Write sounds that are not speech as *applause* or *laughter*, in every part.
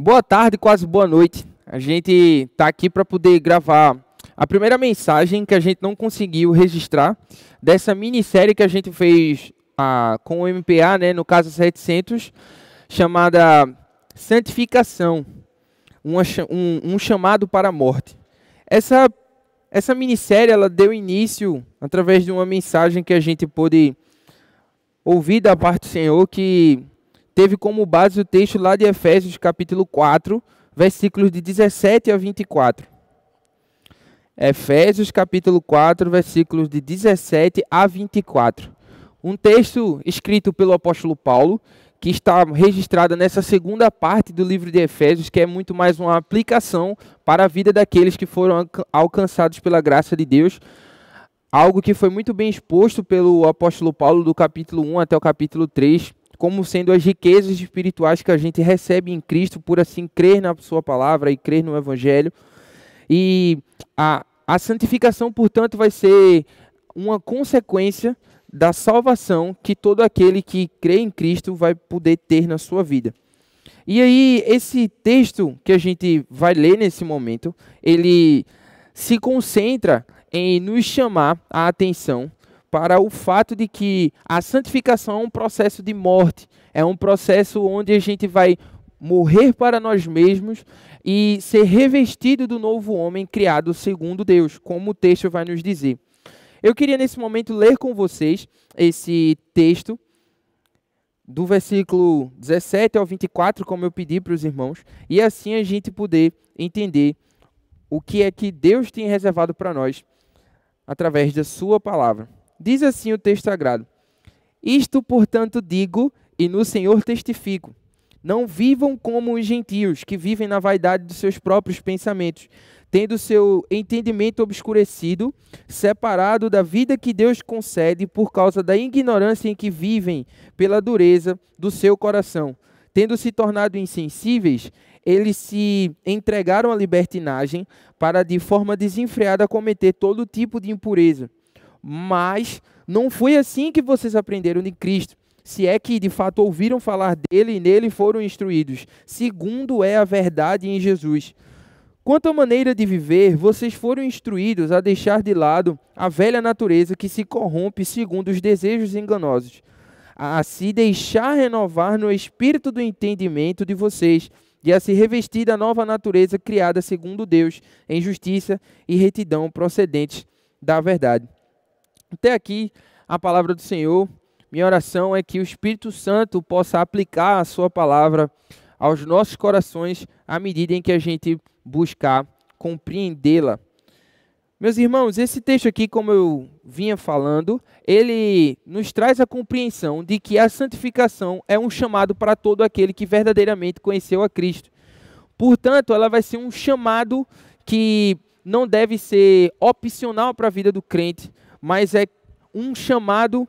Boa tarde, quase boa noite. A gente está aqui para poder gravar a primeira mensagem que a gente não conseguiu registrar dessa minissérie que a gente fez ah, com o MPA, né, no caso 700, chamada Santificação, uma, um, um chamado para a morte. Essa, essa minissérie ela deu início através de uma mensagem que a gente pôde ouvir da parte do Senhor que teve como base o texto lá de Efésios, capítulo 4, versículos de 17 a 24. Efésios, capítulo 4, versículos de 17 a 24. Um texto escrito pelo apóstolo Paulo, que está registrado nessa segunda parte do livro de Efésios, que é muito mais uma aplicação para a vida daqueles que foram alcançados pela graça de Deus. Algo que foi muito bem exposto pelo apóstolo Paulo do capítulo 1 até o capítulo 3, como sendo as riquezas espirituais que a gente recebe em Cristo por assim crer na sua palavra e crer no evangelho. E a, a santificação, portanto, vai ser uma consequência da salvação que todo aquele que crê em Cristo vai poder ter na sua vida. E aí, esse texto que a gente vai ler nesse momento, ele se concentra em nos chamar a atenção para o fato de que a santificação é um processo de morte, é um processo onde a gente vai morrer para nós mesmos e ser revestido do novo homem criado segundo Deus, como o texto vai nos dizer. Eu queria nesse momento ler com vocês esse texto do versículo 17 ao 24, como eu pedi para os irmãos, e assim a gente poder entender o que é que Deus tem reservado para nós através da sua palavra. Diz assim o texto sagrado: Isto, portanto, digo e no Senhor testifico. Não vivam como os gentios, que vivem na vaidade dos seus próprios pensamentos, tendo seu entendimento obscurecido, separado da vida que Deus concede por causa da ignorância em que vivem, pela dureza do seu coração. Tendo se tornado insensíveis, eles se entregaram à libertinagem para, de forma desenfreada, cometer todo tipo de impureza mas não foi assim que vocês aprenderam de Cristo. Se é que de fato ouviram falar dele e nele foram instruídos, segundo é a verdade em Jesus. Quanto à maneira de viver, vocês foram instruídos a deixar de lado a velha natureza que se corrompe segundo os desejos enganosos, a se deixar renovar no espírito do entendimento de vocês e a se revestir da nova natureza criada segundo Deus, em justiça e retidão procedentes da verdade. Até aqui a palavra do Senhor. Minha oração é que o Espírito Santo possa aplicar a sua palavra aos nossos corações à medida em que a gente buscar compreendê-la. Meus irmãos, esse texto aqui, como eu vinha falando, ele nos traz a compreensão de que a santificação é um chamado para todo aquele que verdadeiramente conheceu a Cristo. Portanto, ela vai ser um chamado que não deve ser opcional para a vida do crente, mas é um chamado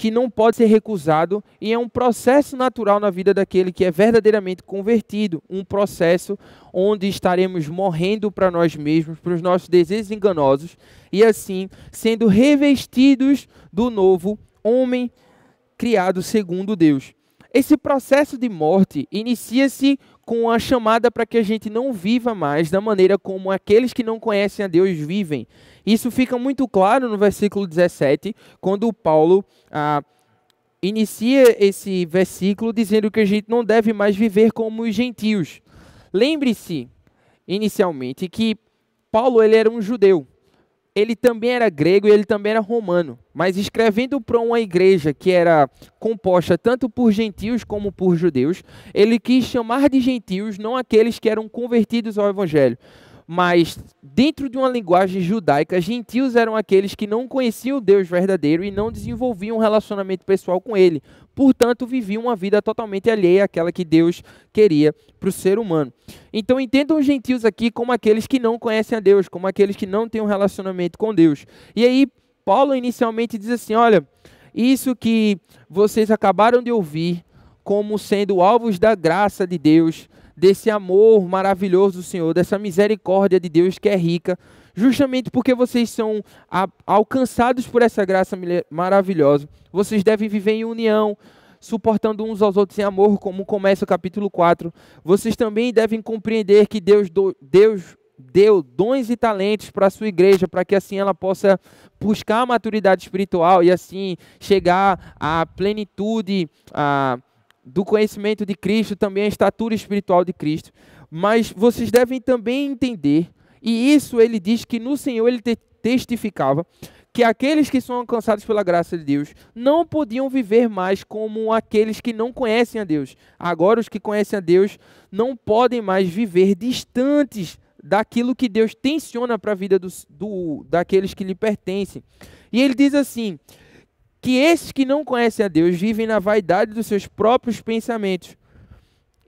que não pode ser recusado e é um processo natural na vida daquele que é verdadeiramente convertido, um processo onde estaremos morrendo para nós mesmos, para os nossos desejos enganosos e assim sendo revestidos do novo homem criado segundo Deus. Esse processo de morte inicia-se com a chamada para que a gente não viva mais da maneira como aqueles que não conhecem a Deus vivem. Isso fica muito claro no versículo 17, quando Paulo ah, inicia esse versículo dizendo que a gente não deve mais viver como os gentios. Lembre-se, inicialmente, que Paulo ele era um judeu ele também era grego e ele também era romano, mas escrevendo para uma igreja que era composta tanto por gentios como por judeus, ele quis chamar de gentios não aqueles que eram convertidos ao evangelho, mas dentro de uma linguagem judaica, gentios eram aqueles que não conheciam o Deus verdadeiro e não desenvolviam um relacionamento pessoal com ele. Portanto, viviam uma vida totalmente alheia àquela que Deus queria para o ser humano. Então, entendam os gentios aqui como aqueles que não conhecem a Deus, como aqueles que não têm um relacionamento com Deus. E aí, Paulo inicialmente diz assim: olha, isso que vocês acabaram de ouvir como sendo alvos da graça de Deus, desse amor maravilhoso do Senhor, dessa misericórdia de Deus que é rica, justamente porque vocês são alcançados por essa graça maravilhosa. Vocês devem viver em união, suportando uns aos outros em amor, como começa o capítulo 4. Vocês também devem compreender que Deus, do, Deus deu dons e talentos para a sua igreja, para que assim ela possa buscar a maturidade espiritual e assim chegar à plenitude a, do conhecimento de Cristo, também a estatura espiritual de Cristo. Mas vocês devem também entender, e isso ele diz que no Senhor ele te testificava, que aqueles que são alcançados pela graça de Deus não podiam viver mais como aqueles que não conhecem a Deus. Agora, os que conhecem a Deus não podem mais viver distantes daquilo que Deus tensiona para a vida do, do, daqueles que lhe pertencem. E ele diz assim: que esses que não conhecem a Deus vivem na vaidade dos seus próprios pensamentos.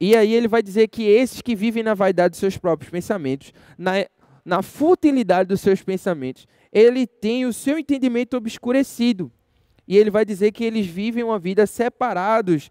E aí ele vai dizer que esses que vivem na vaidade dos seus próprios pensamentos, na, na futilidade dos seus pensamentos, ele tem o seu entendimento obscurecido. E ele vai dizer que eles vivem uma vida separados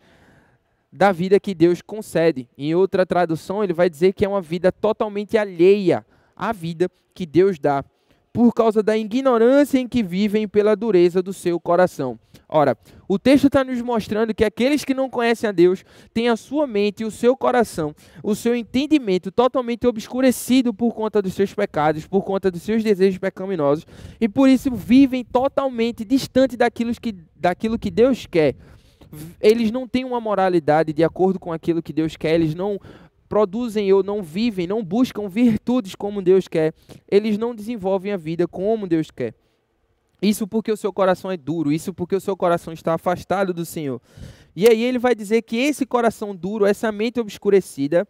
da vida que Deus concede. Em outra tradução, ele vai dizer que é uma vida totalmente alheia à vida que Deus dá, por causa da ignorância em que vivem pela dureza do seu coração. Ora, o texto está nos mostrando que aqueles que não conhecem a Deus têm a sua mente o seu coração, o seu entendimento totalmente obscurecido por conta dos seus pecados, por conta dos seus desejos pecaminosos, e por isso vivem totalmente distante daquilo que, daquilo que Deus quer eles não têm uma moralidade de acordo com aquilo que Deus quer, eles não produzem ou não vivem, não buscam virtudes como Deus quer, eles não desenvolvem a vida como Deus quer. Isso porque o seu coração é duro, isso porque o seu coração está afastado do Senhor. E aí ele vai dizer que esse coração duro, essa mente obscurecida,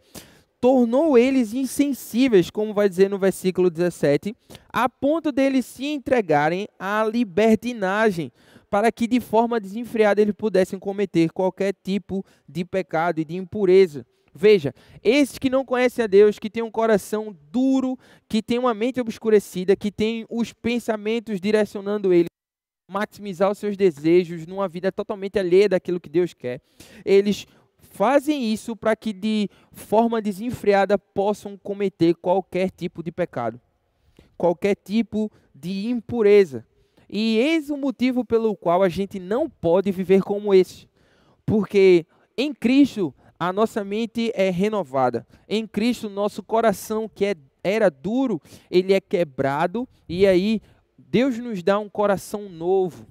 tornou eles insensíveis, como vai dizer no versículo 17, a ponto deles se entregarem à libertinagem, para que de forma desenfreada eles pudessem cometer qualquer tipo de pecado e de impureza. Veja, esses que não conhecem a Deus, que têm um coração duro, que têm uma mente obscurecida, que têm os pensamentos direcionando eles maximizar os seus desejos numa vida totalmente alheia daquilo que Deus quer. Eles fazem isso para que de forma desenfreada possam cometer qualquer tipo de pecado, qualquer tipo de impureza. E eis o motivo pelo qual a gente não pode viver como esse. Porque em Cristo a nossa mente é renovada. Em Cristo nosso coração que é, era duro, ele é quebrado e aí Deus nos dá um coração novo.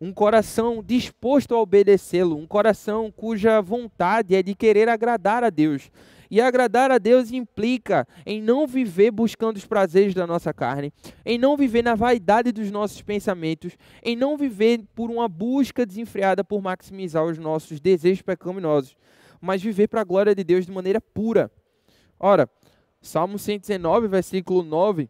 Um coração disposto a obedecê-lo, um coração cuja vontade é de querer agradar a Deus. E agradar a Deus implica em não viver buscando os prazeres da nossa carne, em não viver na vaidade dos nossos pensamentos, em não viver por uma busca desenfreada por maximizar os nossos desejos pecaminosos, mas viver para a glória de Deus de maneira pura. Ora, Salmo 119, versículo 9,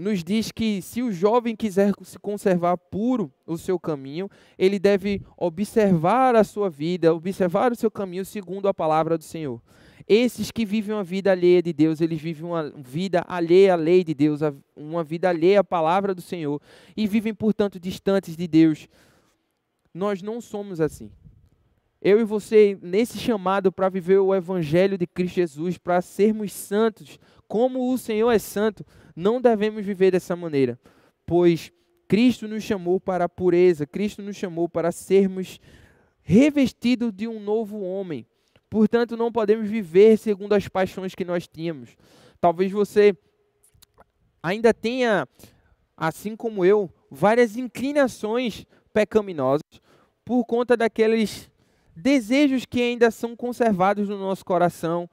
nos diz que se o jovem quiser se conservar puro o seu caminho, ele deve observar a sua vida, observar o seu caminho segundo a palavra do Senhor. Esses que vivem uma vida alheia de Deus, eles vivem uma vida alheia à lei de Deus, uma vida alheia à palavra do Senhor e vivem, portanto, distantes de Deus. Nós não somos assim. Eu e você, nesse chamado para viver o Evangelho de Cristo Jesus, para sermos santos, como o Senhor é santo, não devemos viver dessa maneira, pois Cristo nos chamou para a pureza, Cristo nos chamou para sermos revestidos de um novo homem. Portanto, não podemos viver segundo as paixões que nós tínhamos. Talvez você ainda tenha, assim como eu, várias inclinações pecaminosas por conta daqueles desejos que ainda são conservados no nosso coração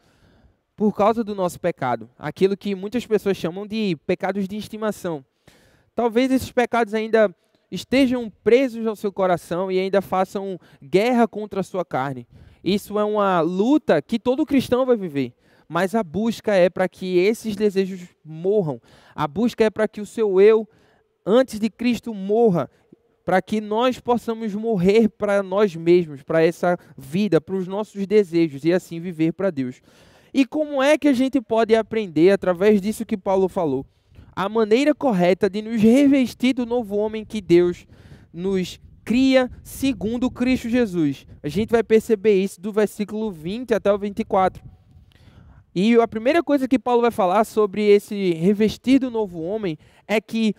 por causa do nosso pecado. Aquilo que muitas pessoas chamam de pecados de estimação. Talvez esses pecados ainda estejam presos ao seu coração e ainda façam guerra contra a sua carne. Isso é uma luta que todo cristão vai viver. Mas a busca é para que esses desejos morram. A busca é para que o seu eu, antes de Cristo, morra. Para que nós possamos morrer para nós mesmos, para essa vida, para os nossos desejos e assim viver para Deus. E como é que a gente pode aprender, através disso que Paulo falou, a maneira correta de nos revestir do novo homem que Deus nos cria segundo Cristo Jesus. A gente vai perceber isso do versículo 20 até o 24. E a primeira coisa que Paulo vai falar sobre esse revestir do novo homem é que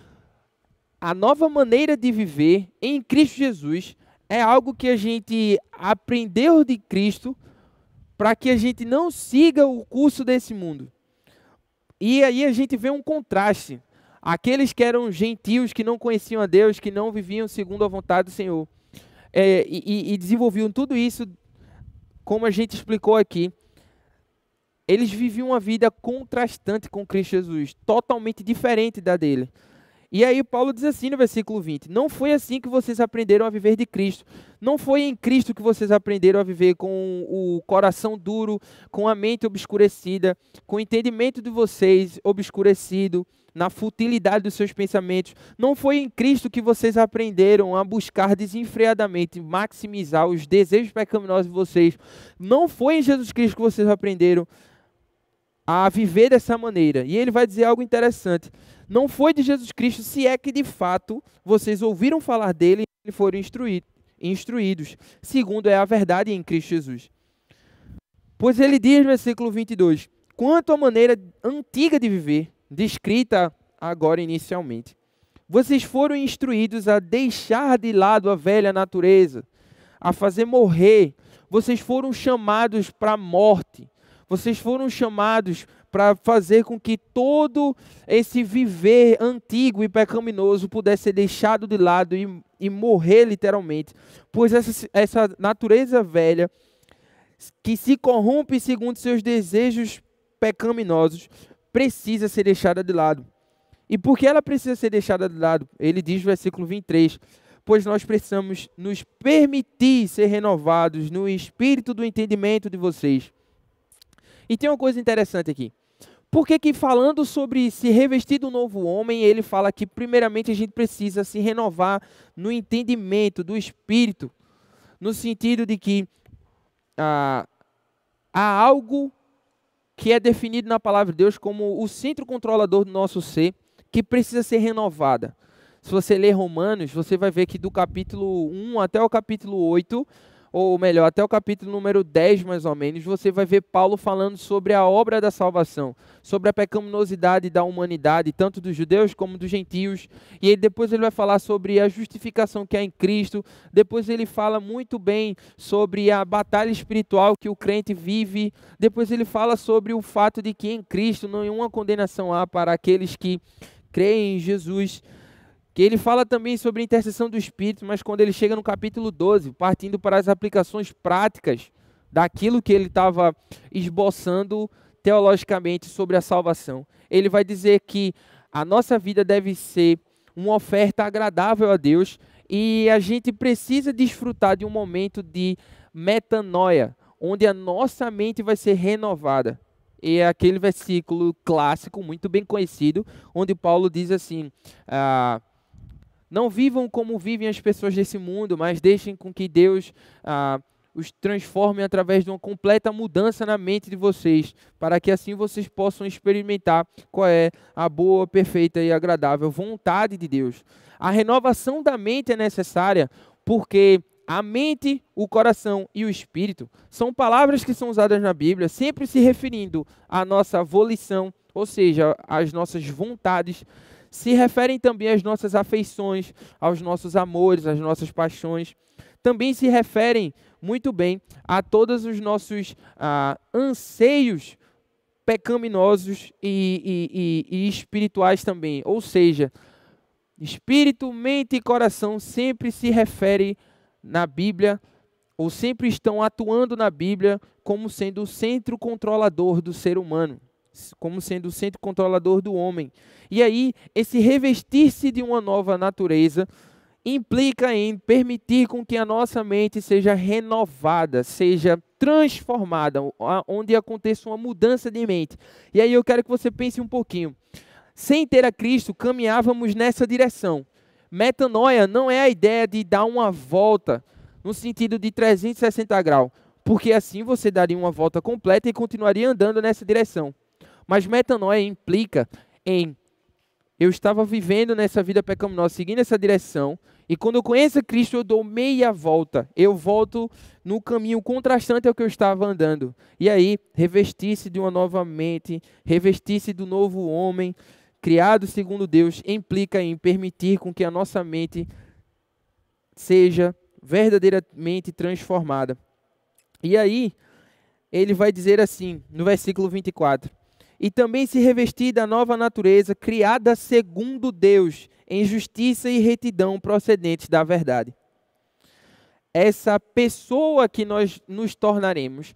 a nova maneira de viver em Cristo Jesus é algo que a gente aprendeu de Cristo para que a gente não siga o curso desse mundo. E aí a gente vê um contraste. Aqueles que eram gentios, que não conheciam a Deus, que não viviam segundo a vontade do Senhor, é, e, e desenvolviam tudo isso, como a gente explicou aqui, eles viviam uma vida contrastante com Cristo Jesus, totalmente diferente da dele. E aí Paulo diz assim no versículo 20: Não foi assim que vocês aprenderam a viver de Cristo. Não foi em Cristo que vocês aprenderam a viver com o coração duro, com a mente obscurecida, com o entendimento de vocês obscurecido, na futilidade dos seus pensamentos. Não foi em Cristo que vocês aprenderam a buscar desenfreadamente maximizar os desejos pecaminosos de vocês. Não foi em Jesus Cristo que vocês aprenderam a viver dessa maneira. E ele vai dizer algo interessante. Não foi de Jesus Cristo, se é que de fato vocês ouviram falar dele e foram instruídos, segundo é a verdade em Cristo Jesus. Pois ele diz no versículo 22: Quanto à maneira antiga de viver, descrita agora inicialmente, vocês foram instruídos a deixar de lado a velha natureza, a fazer morrer, vocês foram chamados para a morte vocês foram chamados para fazer com que todo esse viver antigo e pecaminoso pudesse ser deixado de lado e, e morrer literalmente. Pois essa, essa natureza velha, que se corrompe segundo seus desejos pecaminosos, precisa ser deixada de lado. E por que ela precisa ser deixada de lado? Ele diz no versículo 23 pois nós precisamos nos permitir ser renovados no espírito do entendimento de vocês, e tem uma coisa interessante aqui. Porque que falando sobre se revestir do novo homem, ele fala que primeiramente a gente precisa se renovar no entendimento do espírito, no sentido de que ah, há algo que é definido na palavra de Deus como o centro controlador do nosso ser, que precisa ser renovada. Se você ler Romanos, você vai ver que do capítulo 1 até o capítulo 8, ou melhor, até o capítulo número 10, mais ou menos, você vai ver Paulo falando sobre a obra da salvação, sobre a pecaminosidade da humanidade, tanto dos judeus como dos gentios. E aí depois ele vai falar sobre a justificação que há em Cristo. Depois ele fala muito bem sobre a batalha espiritual que o crente vive. Depois ele fala sobre o fato de que em Cristo nenhuma condenação há para aqueles que creem em Jesus que ele fala também sobre a intercessão do Espírito, mas quando ele chega no capítulo 12, partindo para as aplicações práticas daquilo que ele estava esboçando teologicamente sobre a salvação, ele vai dizer que a nossa vida deve ser uma oferta agradável a Deus e a gente precisa desfrutar de um momento de metanoia, onde a nossa mente vai ser renovada. E é aquele versículo clássico, muito bem conhecido, onde Paulo diz assim: ah, não vivam como vivem as pessoas desse mundo, mas deixem com que Deus ah, os transforme através de uma completa mudança na mente de vocês, para que assim vocês possam experimentar qual é a boa, perfeita e agradável vontade de Deus. A renovação da mente é necessária porque a mente, o coração e o espírito são palavras que são usadas na Bíblia, sempre se referindo à nossa volição, ou seja, às nossas vontades se referem também às nossas afeições, aos nossos amores, às nossas paixões. Também se referem muito bem a todos os nossos ah, anseios pecaminosos e, e, e, e espirituais também. Ou seja, espírito, mente e coração sempre se refere na Bíblia ou sempre estão atuando na Bíblia como sendo o centro controlador do ser humano como sendo o centro controlador do homem. E aí, esse revestir-se de uma nova natureza implica em permitir com que a nossa mente seja renovada, seja transformada, onde aconteça uma mudança de mente. E aí eu quero que você pense um pouquinho. Sem ter a Cristo, caminhávamos nessa direção. Metanoia não é a ideia de dar uma volta no sentido de 360 graus, porque assim você daria uma volta completa e continuaria andando nessa direção. Mas metanoia implica em eu estava vivendo nessa vida pecaminosa, seguindo essa direção, e quando eu conheço Cristo, eu dou meia volta. Eu volto no caminho contrastante ao que eu estava andando. E aí, revestir-se de uma nova mente, revestir-se do novo homem, criado segundo Deus, implica em permitir com que a nossa mente seja verdadeiramente transformada. E aí, ele vai dizer assim, no versículo 24: E também se revestir da nova natureza, criada segundo Deus, em justiça e retidão procedentes da verdade. Essa pessoa que nós nos tornaremos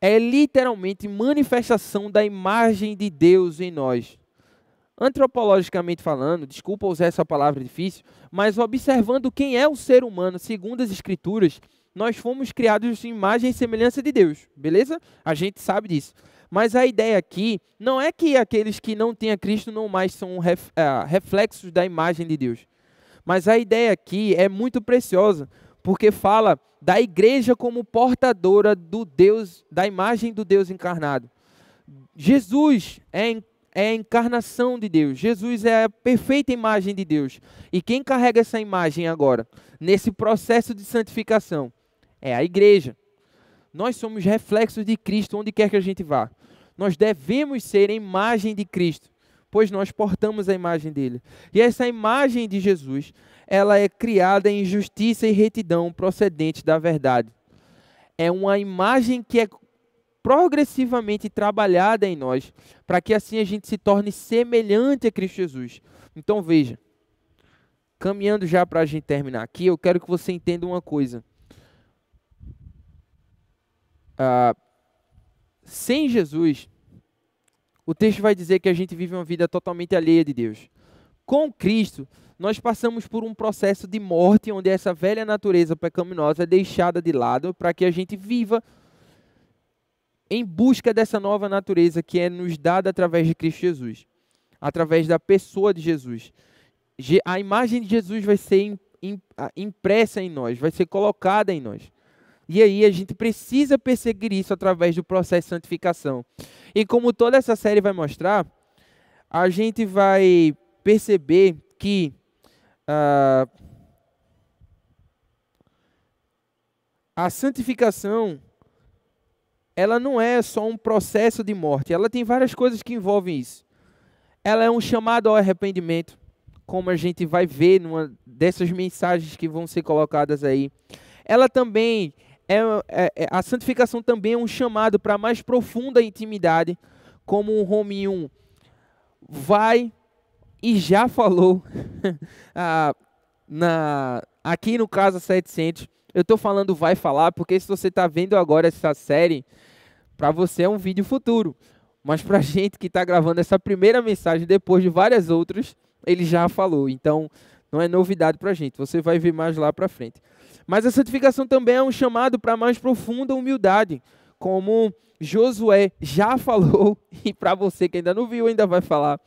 é literalmente manifestação da imagem de Deus em nós. Antropologicamente falando, desculpa usar essa palavra difícil, mas observando quem é o ser humano segundo as Escrituras, nós fomos criados em imagem e semelhança de Deus, beleza? A gente sabe disso. Mas a ideia aqui não é que aqueles que não têm a Cristo não mais são ref, uh, reflexos da imagem de Deus. Mas a ideia aqui é muito preciosa, porque fala da igreja como portadora do Deus, da imagem do Deus encarnado. Jesus é, é a encarnação de Deus. Jesus é a perfeita imagem de Deus. E quem carrega essa imagem agora, nesse processo de santificação, é a igreja. Nós somos reflexos de Cristo onde quer que a gente vá. Nós devemos ser a imagem de Cristo, pois nós portamos a imagem dele. E essa imagem de Jesus, ela é criada em justiça e retidão procedente da verdade. É uma imagem que é progressivamente trabalhada em nós, para que assim a gente se torne semelhante a Cristo Jesus. Então veja, caminhando já para a gente terminar aqui, eu quero que você entenda uma coisa. Ah, sem Jesus, o texto vai dizer que a gente vive uma vida totalmente alheia de Deus. Com Cristo, nós passamos por um processo de morte, onde essa velha natureza pecaminosa é deixada de lado para que a gente viva em busca dessa nova natureza que é nos dada através de Cristo Jesus, através da pessoa de Jesus. A imagem de Jesus vai ser impressa em nós, vai ser colocada em nós. E aí a gente precisa perseguir isso através do processo de santificação. E como toda essa série vai mostrar, a gente vai perceber que uh, a santificação ela não é só um processo de morte, ela tem várias coisas que envolvem isso. Ela é um chamado ao arrependimento, como a gente vai ver numa dessas mensagens que vão ser colocadas aí. Ela também é, é, é, a santificação também é um chamado para mais profunda intimidade, como o Rominho vai e já *laughs* falou *laughs* ah, na, aqui no Casa 700. Eu estou falando vai falar porque se você está vendo agora essa série, para você é um vídeo futuro. Mas para *laughs* gente que está gravando essa primeira mensagem depois de várias outras, ele já falou. Então não é novidade para gente. Você vai ver mais lá para frente. Mas a santificação também é um chamado para mais profunda humildade, como Josué já *laughs* falou, e para você que ainda não viu, ainda vai falar.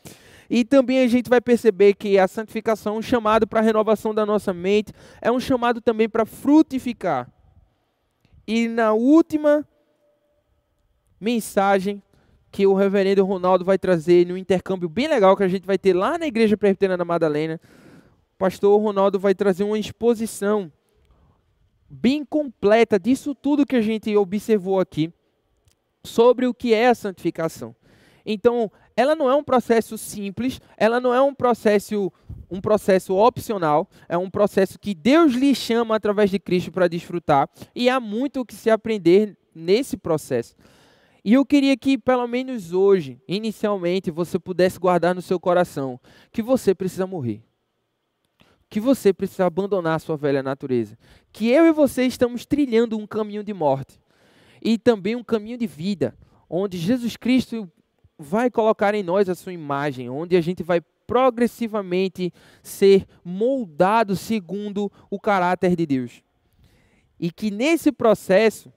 E também a gente vai perceber que a santificação é um chamado para a renovação da nossa mente, é um chamado também para frutificar. E na última mensagem que o reverendo Ronaldo vai trazer no intercâmbio bem legal que a gente vai ter lá na Igreja Presbiteriana da Madalena, o pastor Ronaldo vai trazer uma exposição bem completa disso tudo que a gente observou aqui sobre o que é a santificação. Então, ela não é um processo simples, ela não é um processo um processo opcional, é um processo que Deus lhe chama através de Cristo para desfrutar, e há muito o que se aprender nesse processo. E eu queria que, pelo menos hoje, inicialmente, você pudesse guardar no seu coração que você precisa morrer que você precisa abandonar a sua velha natureza. Que eu e você estamos trilhando um caminho de morte e também um caminho de vida, onde Jesus Cristo vai colocar em nós a sua imagem, onde a gente vai progressivamente ser moldado segundo o caráter de Deus. E que nesse processo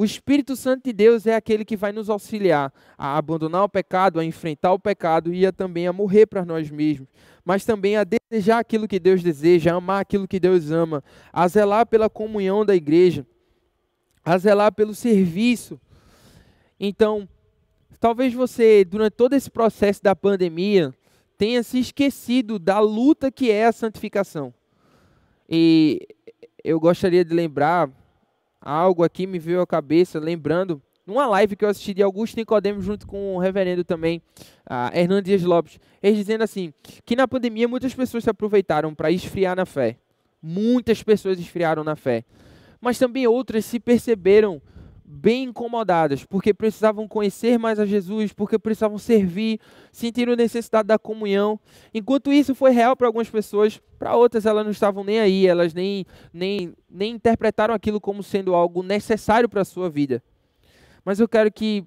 o Espírito Santo de Deus é aquele que vai nos auxiliar a abandonar o pecado, a enfrentar o pecado e a também a morrer para nós mesmos, mas também a desejar aquilo que Deus deseja, a amar aquilo que Deus ama, a zelar pela comunhão da igreja, a zelar pelo serviço. Então, talvez você, durante todo esse processo da pandemia, tenha se esquecido da luta que é a santificação. E eu gostaria de lembrar algo aqui me veio à cabeça, lembrando, numa live que eu assisti de Augusto Nicodemo junto com o reverendo também, uh, Hernandes Lopes, eles dizendo assim, que na pandemia muitas pessoas se aproveitaram para esfriar na fé. Muitas pessoas esfriaram na fé. Mas também outras se perceberam bem incomodadas, porque precisavam conhecer mais a Jesus, porque precisavam servir, sentiram necessidade da comunhão. Enquanto isso foi real para algumas pessoas, para outras elas não estavam nem aí, elas nem, nem, nem interpretaram aquilo como sendo algo necessário para a sua vida. Mas eu quero que,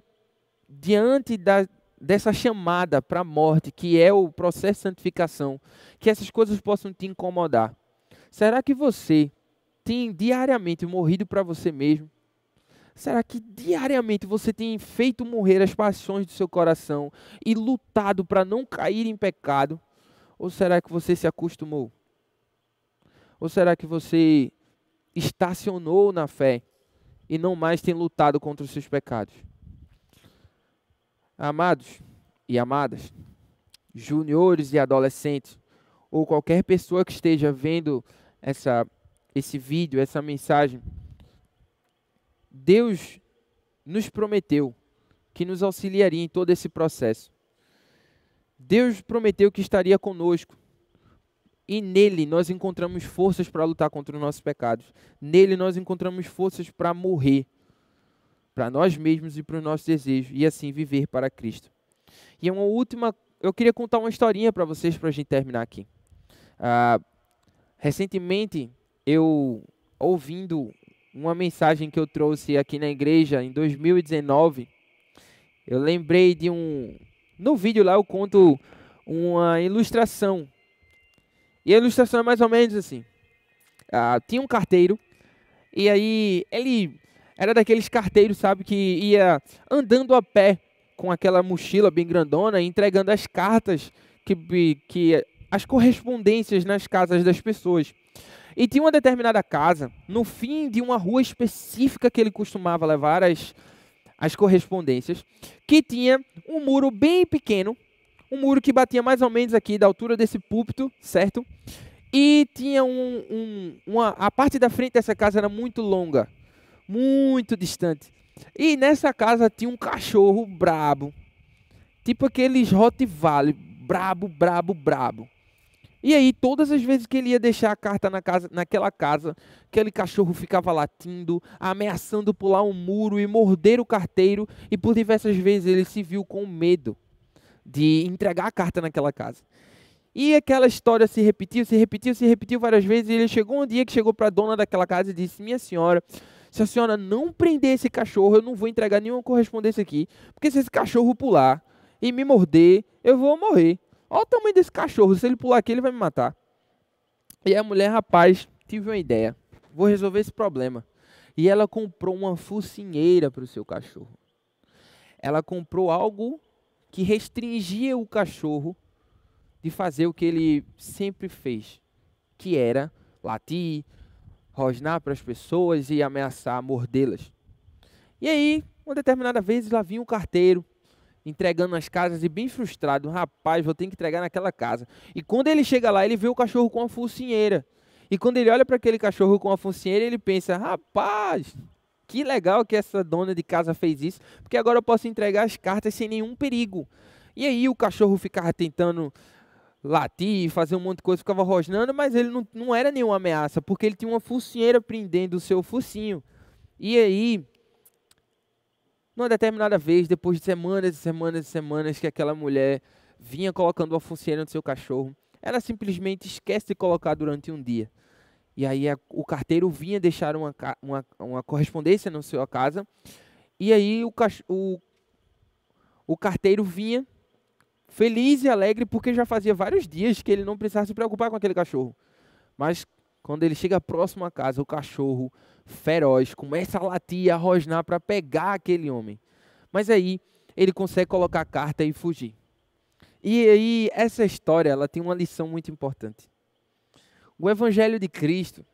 diante da, dessa chamada para a morte, que é o processo de santificação, que essas coisas possam te incomodar. Será que você tem diariamente morrido para você mesmo? Será que diariamente você tem feito morrer as paixões do seu coração e lutado para não cair em pecado? Ou será que você se acostumou? Ou será que você estacionou na fé e não mais tem lutado contra os seus pecados? Amados e amadas, juniores e adolescentes, ou qualquer pessoa que esteja vendo essa, esse vídeo, essa mensagem, Deus nos prometeu que nos auxiliaria em todo esse processo. Deus prometeu que estaria conosco. E nele nós encontramos forças para lutar contra os nossos pecados. Nele nós encontramos forças para morrer para nós mesmos e para os nossos desejos e assim viver para Cristo. E uma última, eu queria contar uma historinha para vocês para a gente terminar aqui. Ah, recentemente eu ouvindo uma mensagem que eu trouxe aqui na igreja em 2019, eu lembrei de um. No vídeo lá eu conto uma ilustração. E a ilustração é mais ou menos assim: ah, tinha um carteiro, e aí ele era daqueles carteiros, sabe, que ia andando a pé com aquela mochila bem grandona, entregando as cartas que, que as correspondências nas casas das pessoas. E tinha uma determinada casa, no fim de uma rua específica que ele costumava levar as, as correspondências, que tinha um muro bem pequeno, um muro que batia mais ou menos aqui da altura desse púlpito, certo? E tinha um, um uma, a parte da frente dessa casa era muito longa, muito distante. E nessa casa tinha um cachorro brabo, tipo aqueles Rottweiler, brabo, brabo, brabo. E aí, todas as vezes que ele ia deixar a carta na casa, naquela casa, aquele cachorro ficava latindo, ameaçando pular um muro e morder o carteiro, e por diversas vezes ele se viu com medo de entregar a carta naquela casa. E aquela história se repetiu, se repetiu, se repetiu várias vezes, e ele chegou um dia que chegou para a dona daquela casa e disse: Minha senhora, se a senhora não prender esse cachorro, eu não vou entregar nenhuma correspondência aqui, porque se esse cachorro pular e me morder, eu vou morrer. Olha o tamanho desse cachorro. Se ele pular aqui, ele vai me matar. E a mulher, rapaz, tive uma ideia. Vou resolver esse problema. E ela comprou uma focinheira para o seu cachorro. Ela comprou algo que restringia o cachorro de fazer o que ele sempre fez, que era latir, rosnar para as pessoas e ameaçar mordê-las. E aí, uma determinada vez, lá vinha o carteiro entregando nas casas e bem frustrado. Rapaz, vou ter que entregar naquela casa. E quando ele chega lá, ele vê o cachorro com a focinheira. E quando ele olha para aquele cachorro com a focinheira, ele pensa: rapaz, que legal que essa dona de casa fez isso, porque agora eu posso entregar as cartas sem nenhum perigo. E aí o cachorro ficava tentando latir, fazer um monte de coisa, ficava rosnando, mas ele não, não era nenhuma ameaça, porque ele tinha uma focinheira prendendo o seu focinho. E aí numa determinada vez, depois de semanas e semanas e semanas que aquela mulher vinha colocando a funcionária no seu cachorro, ela simplesmente esquece de colocar durante um dia. E aí a, o carteiro vinha deixar uma, uma, uma correspondência na sua casa, e aí o, o, o carteiro vinha feliz e alegre porque já fazia vários dias que ele não precisava se preocupar com aquele cachorro. Mas quando ele chega próximo à casa, o cachorro feroz começa a latir, a rosnar para pegar aquele homem. Mas aí ele consegue colocar a carta e fugir. E aí essa história, ela tem uma lição muito importante. O evangelho de Cristo,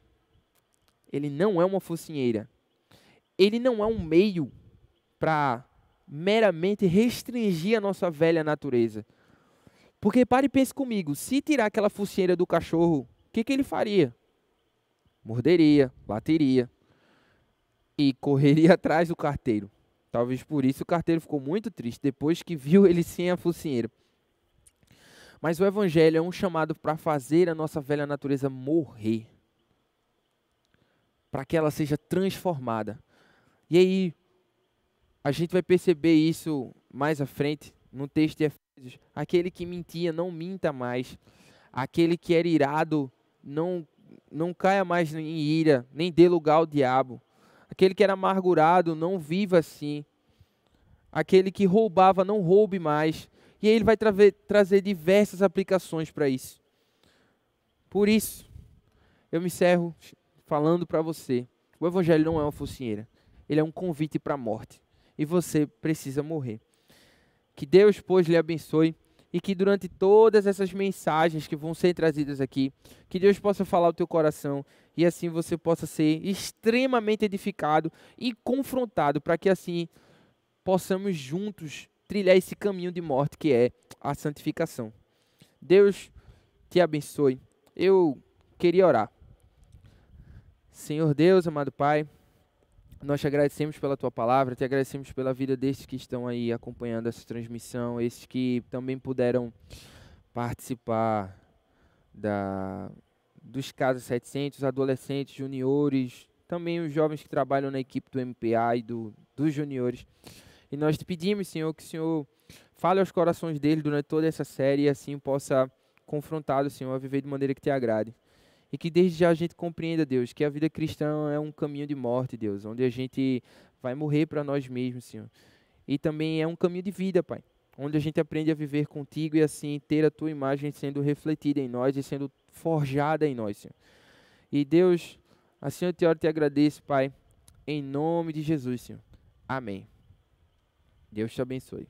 ele não é uma focinheira. Ele não é um meio para meramente restringir a nossa velha natureza. Porque pare e pense comigo, se tirar aquela focinheira do cachorro, o que, que ele faria? morderia, bateria e correria *laughs* atrás do carteiro. Talvez por isso o carteiro ficou muito triste depois que viu ele sem a focinheira. Mas o evangelho é um chamado para fazer a nossa velha natureza morrer. para que ela seja transformada. E aí, a gente vai perceber isso mais à frente, no texto de Efésios. Aquele que mentia, não minta mais. Aquele que era irado, não, não caia mais em ira, nem dê lugar ao diabo. Aquele que era amargurado, não viva assim. Aquele que roubava, não roube mais. E aí ele vai tra trazer diversas aplicações para isso. Por isso, eu me encerro falando para você: o Evangelho não é uma focinheira, ele é um convite para a morte. E você precisa morrer. Que Deus, pois, lhe abençoe e que durante todas essas mensagens que vão ser trazidas aqui, que Deus possa falar o teu coração e assim você possa ser extremamente edificado e confrontado para que assim possamos juntos trilhar esse caminho de morte que é a santificação. Deus te abençoe. Eu queria orar. Senhor Deus, amado Pai, nós te agradecemos pela tua palavra, te agradecemos pela vida destes que estão aí acompanhando essa transmissão, esses que também puderam participar da, dos casos 700, adolescentes, juniores, também os jovens que trabalham na equipe do MPA e do, dos juniores. E nós te pedimos, Senhor, que o Senhor fale aos corações deles durante toda essa série e assim possa confrontá-los, Senhor, a viver de maneira que te agrade. E que desde já a gente compreenda, Deus, que a vida cristã é um caminho de morte, Deus, onde a gente vai morrer para nós mesmos, Senhor. E também é um caminho de vida, Pai, onde a gente aprende a viver contigo e assim ter a tua imagem sendo refletida em nós e sendo forjada em nós, Senhor. E Deus, assim eu te oro e te agradeço, Pai, em nome de Jesus, Senhor. Amém. Deus te abençoe.